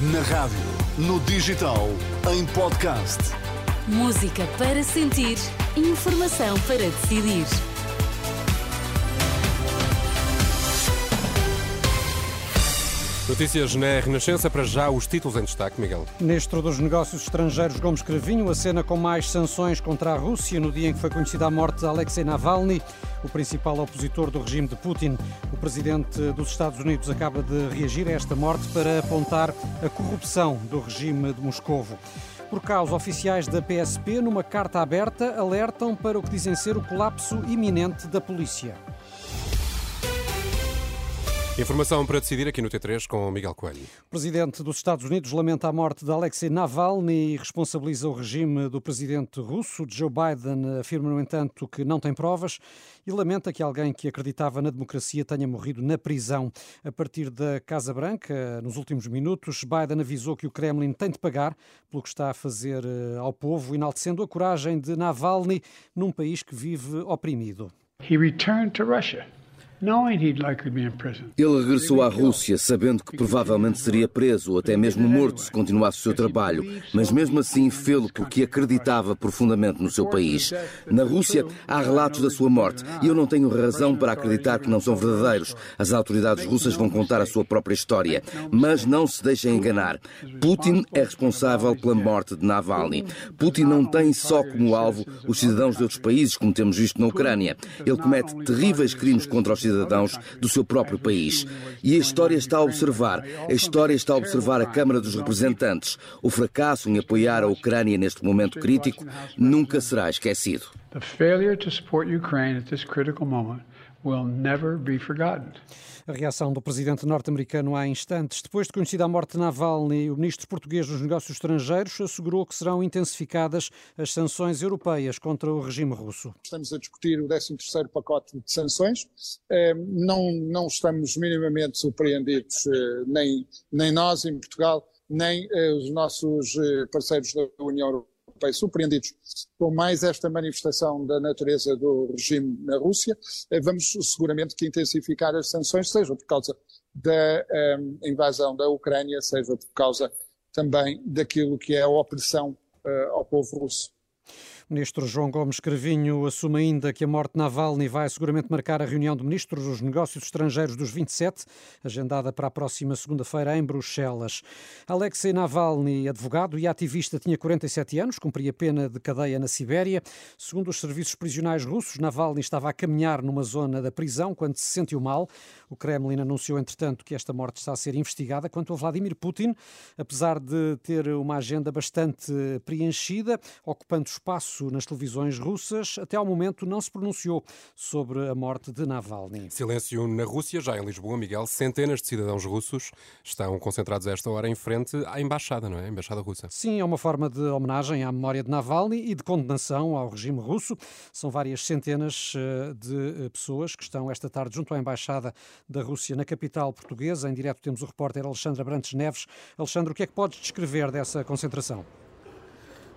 Na rádio, no digital, em podcast. Música para sentir, informação para decidir. Notícias na Renascença, para já os títulos em destaque, Miguel. Ministro dos Negócios Estrangeiros Gomes Cravinho acena com mais sanções contra a Rússia no dia em que foi conhecida a morte de Alexei Navalny, o principal opositor do regime de Putin. O presidente dos Estados Unidos acaba de reagir a esta morte para apontar a corrupção do regime de Moscovo. Por causa, oficiais da PSP, numa carta aberta, alertam para o que dizem ser o colapso iminente da polícia. Informação para decidir aqui no T3 com Miguel Coelho. O presidente dos Estados Unidos lamenta a morte de Alexei Navalny e responsabiliza o regime do presidente russo. Joe Biden afirma, no entanto, que não tem provas e lamenta que alguém que acreditava na democracia tenha morrido na prisão. A partir da Casa Branca, nos últimos minutos, Biden avisou que o Kremlin tem de pagar pelo que está a fazer eh, ao povo, enaltecendo a coragem de Navalny num país que vive oprimido. He returned to Russia. Ele regressou à Rússia sabendo que provavelmente seria preso ou até mesmo morto se continuasse o seu trabalho, mas mesmo assim fê-lo porque acreditava profundamente no seu país. Na Rússia há relatos da sua morte e eu não tenho razão para acreditar que não são verdadeiros. As autoridades russas vão contar a sua própria história, mas não se deixem enganar. Putin é responsável pela morte de Navalny. Putin não tem só como alvo os cidadãos de outros países, como temos visto na Ucrânia. Ele comete terríveis crimes contra os cidadãos do seu próprio país. E a história está a observar, a história está a observar a Câmara dos Representantes. O fracasso em apoiar a Ucrânia neste momento crítico nunca será esquecido. The failure to support Ukraine at this critical moment will never be forgotten. A reação do presidente norte-americano há instantes. Depois de conhecida a morte de Navalny, o ministro português dos Negócios Estrangeiros assegurou que serão intensificadas as sanções europeias contra o regime russo. Estamos a discutir o 13º pacote de sanções. Eh, não, não estamos minimamente surpreendidos, eh, nem, nem nós em Portugal, nem eh, os nossos parceiros da União Europeia Europeia surpreendidos com mais esta manifestação da natureza do regime na Rússia, eh, vamos seguramente que intensificar as sanções, seja por causa da um, eh, invasão da Ucrânia, seja por causa também daquilo que é a opressão uh, ao povo russo. Ministro João Gomes Cravinho assume ainda que a morte de Navalny vai seguramente marcar a reunião de ministros dos negócios estrangeiros dos 27, agendada para a próxima segunda-feira em Bruxelas. Alexei Navalny, advogado e ativista, tinha 47 anos, cumpria pena de cadeia na Sibéria. Segundo os serviços prisionais russos, Navalny estava a caminhar numa zona da prisão quando se sentiu mal. O Kremlin anunciou, entretanto, que esta morte está a ser investigada quanto a Vladimir Putin, apesar de ter uma agenda bastante preenchida, ocupando espaço nas televisões russas, até ao momento não se pronunciou sobre a morte de Navalny. Silêncio na Rússia, já em Lisboa, Miguel. Centenas de cidadãos russos estão concentrados a esta hora em frente à embaixada, não é? A embaixada russa. Sim, é uma forma de homenagem à memória de Navalny e de condenação ao regime russo. São várias centenas eh, de eh, pessoas que estão esta tarde junto à embaixada da Rússia na capital portuguesa. Em direto temos o repórter Alexandre Abrantes Neves. Alexandre, o que é que podes descrever dessa concentração?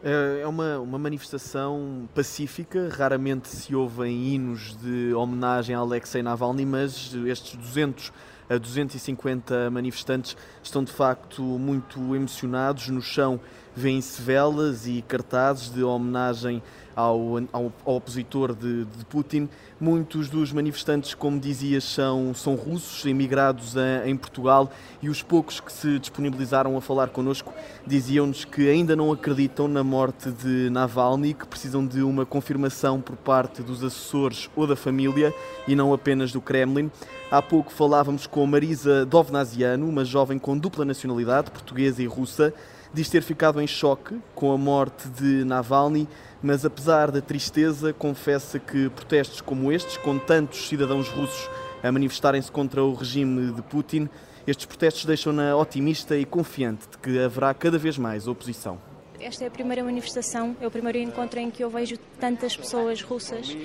É, é uma, uma manifestação pacífica, raramente se ouvem hinos de homenagem a Alexei Navalny, mas estes 200 a 250 manifestantes estão de facto muito emocionados. No chão vêem-se velas e cartazes de homenagem ao, ao, ao opositor de, de, Putin. Muitos dos manifestantes, como dizias, são, são russos, emigrados a, em Portugal, e os poucos que se disponibilizaram a falar connosco diziam-nos que ainda não acreditam na morte de Navalny, que precisam de uma confirmação por parte dos assessores ou da família e não apenas do Kremlin. Há pouco falávamos com Marisa Dovnaziano, uma jovem com dupla nacionalidade, portuguesa e russa, diz ter ficado em choque com a morte de Navalny mas apesar da tristeza, confessa que protestos como estes, com tantos cidadãos russos a manifestarem-se contra o regime de Putin, estes protestos deixam-na otimista e confiante de que haverá cada vez mais oposição. Esta é a primeira manifestação, é o primeiro encontro em que eu vejo tantas pessoas russas.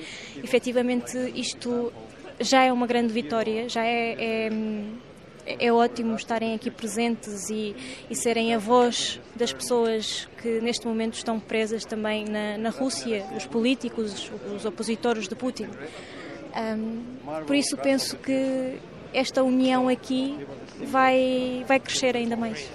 Efetivamente, isto já é uma grande vitória, já é, é é ótimo estarem aqui presentes e, e, serem a voz das pessoas que neste momento estão presas também na, na Rússia, os políticos, os opositores de Putin. Um, por isso penso que esta união aqui vai, vai crescer ainda mais.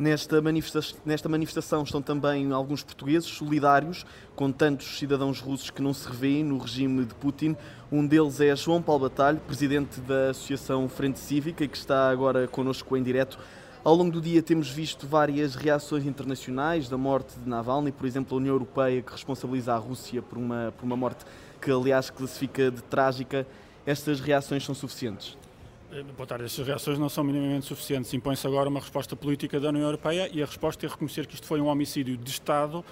Nesta, manifesta nesta manifestação estão também alguns portugueses solidários com tantos cidadãos russos que não se revêem no regime de Putin. Um deles é João Paulo Batalho, presidente da Associação Frente Cívica, que está agora connosco em direto. Ao longo do dia temos visto várias reações internacionais da morte de Navalny, por exemplo, a União Europeia que responsabiliza a Rússia por uma, por uma morte que, aliás, classifica de trágica. Estas reações são suficientes? Eh, boa tarde. Estas reações não são minimamente suficientes. Impõe-se agora uma resposta política da União Europeia e a resposta é reconhecer que isto foi um homicídio de Estado.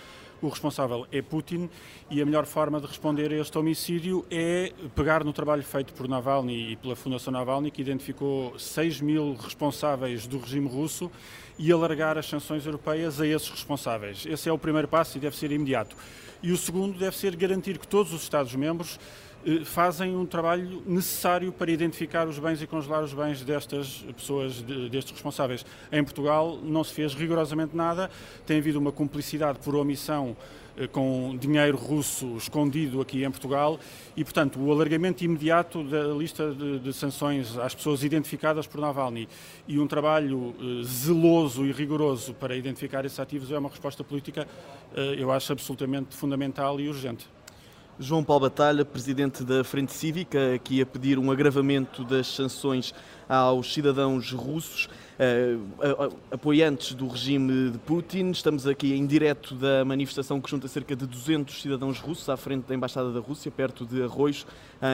O responsável é Putin e a melhor forma de responder a este homicídio é pegar no trabalho feito por Navalny e pela Fundação Navalny, que identificou 6 mil responsáveis do regime russo, e alargar as sanções europeias a esses responsáveis. Esse é o primeiro passo e deve ser imediato. E o segundo deve ser garantir que todos os Estados-membros fazem um trabalho necessário para identificar os bens e congelar os bens destas pessoas, destes responsáveis. Em Portugal não se fez rigorosamente nada, tem havido uma cumplicidade por omissão eh, com dinheiro russo escondido aqui em Portugal e, portanto, o alargamento imediato da lista de, de sanções às pessoas identificadas por Navalny e um trabalho eh, zeloso e rigoroso para identificar esses ativos é uma resposta política, eu acho, absolutamente fundamental e urgente. João Paulo Batalha, presidente da Frente Cívica, aqui a pedir um agravamento das sanções aos cidadãos russos, eh, apoiantes do regime de Putin. Estamos aqui em direto da manifestação que junta cerca de 200 cidadãos russos à frente da Embaixada da Rússia, perto de Arroios,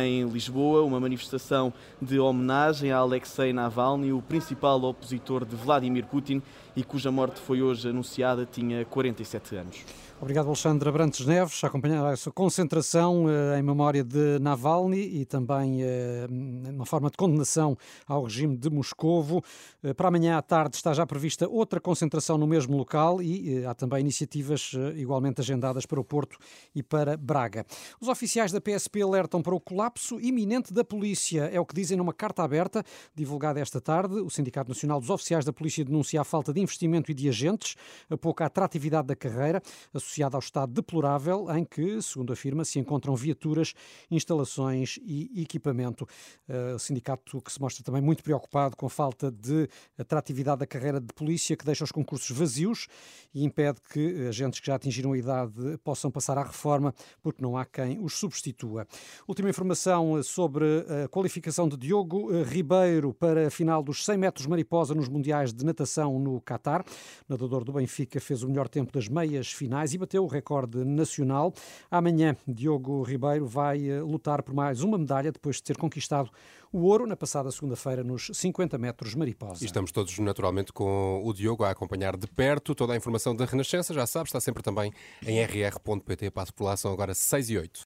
em Lisboa. Uma manifestação de homenagem a Alexei Navalny, o principal opositor de Vladimir Putin e cuja morte foi hoje anunciada, tinha 47 anos. Obrigado, Alexandre Abrantes Neves, a acompanhar essa concentração eh, em memória de Navalny e também eh, uma forma de condenação ao regime de Moscovo. Eh, para amanhã à tarde está já prevista outra concentração no mesmo local e há também iniciativas igualmente agendadas para o Porto e para Braga. Os oficiais da PSP alertam para o colapso iminente da polícia. É o que dizem numa carta aberta divulgada esta tarde. O Sindicato Nacional dos Oficiais da Polícia denuncia a falta de investimento e de agentes, a pouca atratividade da carreira, associada ao estado deplorável em que, segundo afirma, se encontram viaturas, instalações e equipamento. O sindicato que se mostra também muito preocupado com a falta de atratividade da carreira de polícia, que deixa os concursos vazios e impede que agentes que já atingiram a idade possam passar à reforma, porque não há quem os substitua. Última informação sobre a qualificação de Diogo Ribeiro para a final dos 100 metros mariposa nos Mundiais de Natação no Catar. Nadador do Benfica fez o melhor tempo das meias finais e bateu o recorde nacional. Amanhã, Diogo Ribeiro vai eh, lutar por mais uma medalha depois de ter conquistado o ouro na passada segunda-feira nos 50 metros mariposa. E estamos todos naturalmente com o Diogo a acompanhar de perto toda a informação da Renascença. Já sabe, está sempre também em rr.pt. Passo por lá, são agora 6 e 8.